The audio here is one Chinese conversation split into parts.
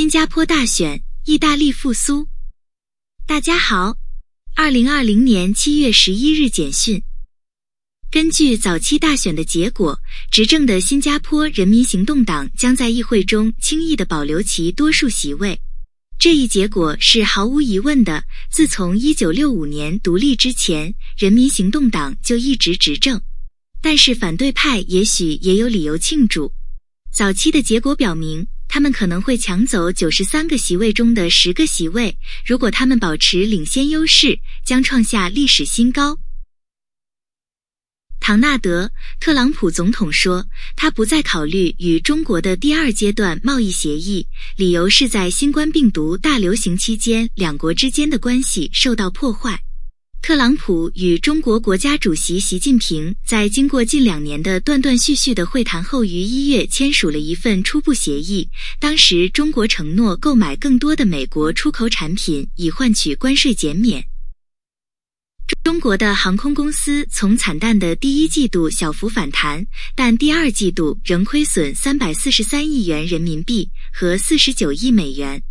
新加坡大选，意大利复苏。大家好，二零二零年七月十一日简讯。根据早期大选的结果，执政的新加坡人民行动党将在议会中轻易的保留其多数席位。这一结果是毫无疑问的。自从一九六五年独立之前，人民行动党就一直执政。但是反对派也许也有理由庆祝。早期的结果表明。他们可能会抢走九十三个席位中的十个席位，如果他们保持领先优势，将创下历史新高。唐纳德·特朗普总统说，他不再考虑与中国的第二阶段贸易协议，理由是在新冠病毒大流行期间，两国之间的关系受到破坏。特朗普与中国国家主席习近平在经过近两年的断断续续的会谈后，于一月签署了一份初步协议。当时，中国承诺购买更多的美国出口产品，以换取关税减免。中国的航空公司从惨淡的第一季度小幅反弹，但第二季度仍亏损三百四十三亿元人民币和四十九亿美元。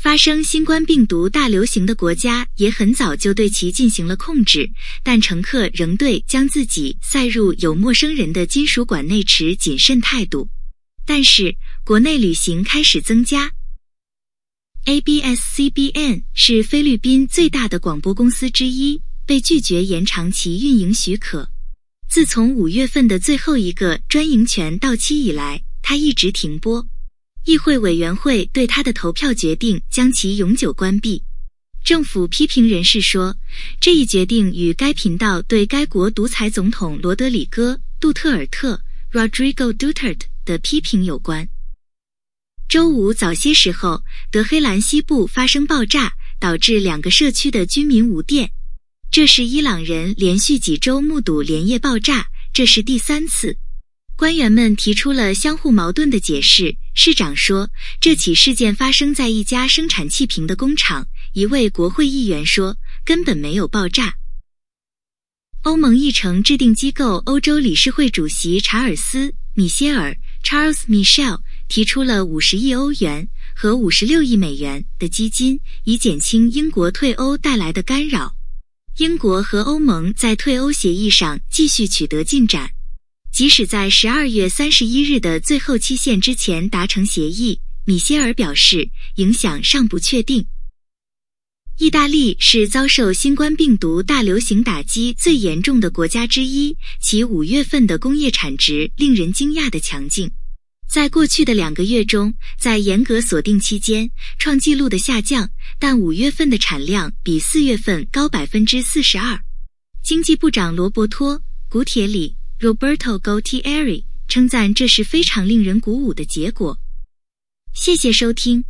发生新冠病毒大流行的国家也很早就对其进行了控制，但乘客仍对将自己塞入有陌生人的金属管内持谨慎态度。但是，国内旅行开始增加。ABS-CBN 是菲律宾最大的广播公司之一，被拒绝延长其运营许可。自从五月份的最后一个专营权到期以来，它一直停播。议会委员会对他的投票决定将其永久关闭。政府批评人士说，这一决定与该频道对该国独裁总统罗德里戈·杜特尔特 （Rodrigo Duterte） 的批评有关。周五早些时候，德黑兰西部发生爆炸，导致两个社区的居民无电。这是伊朗人连续几周目睹连夜爆炸，这是第三次。官员们提出了相互矛盾的解释。市长说，这起事件发生在一家生产气瓶的工厂。一位国会议员说，根本没有爆炸。欧盟议程制定机构欧洲理事会主席查尔斯·米歇尔 （Charles Michel） 提出了五十亿欧元和五十六亿美元的基金，以减轻英国退欧带来的干扰。英国和欧盟在退欧协议上继续取得进展。即使在十二月三十一日的最后期限之前达成协议，米歇尔表示影响尚不确定。意大利是遭受新冠病毒大流行打击最严重的国家之一，其五月份的工业产值令人惊讶的强劲。在过去的两个月中，在严格锁定期间创纪录的下降，但五月份的产量比四月份高百分之四十二。经济部长罗伯托·古铁里。Roberto Gautieri 称赞这是非常令人鼓舞的结果。谢谢收听。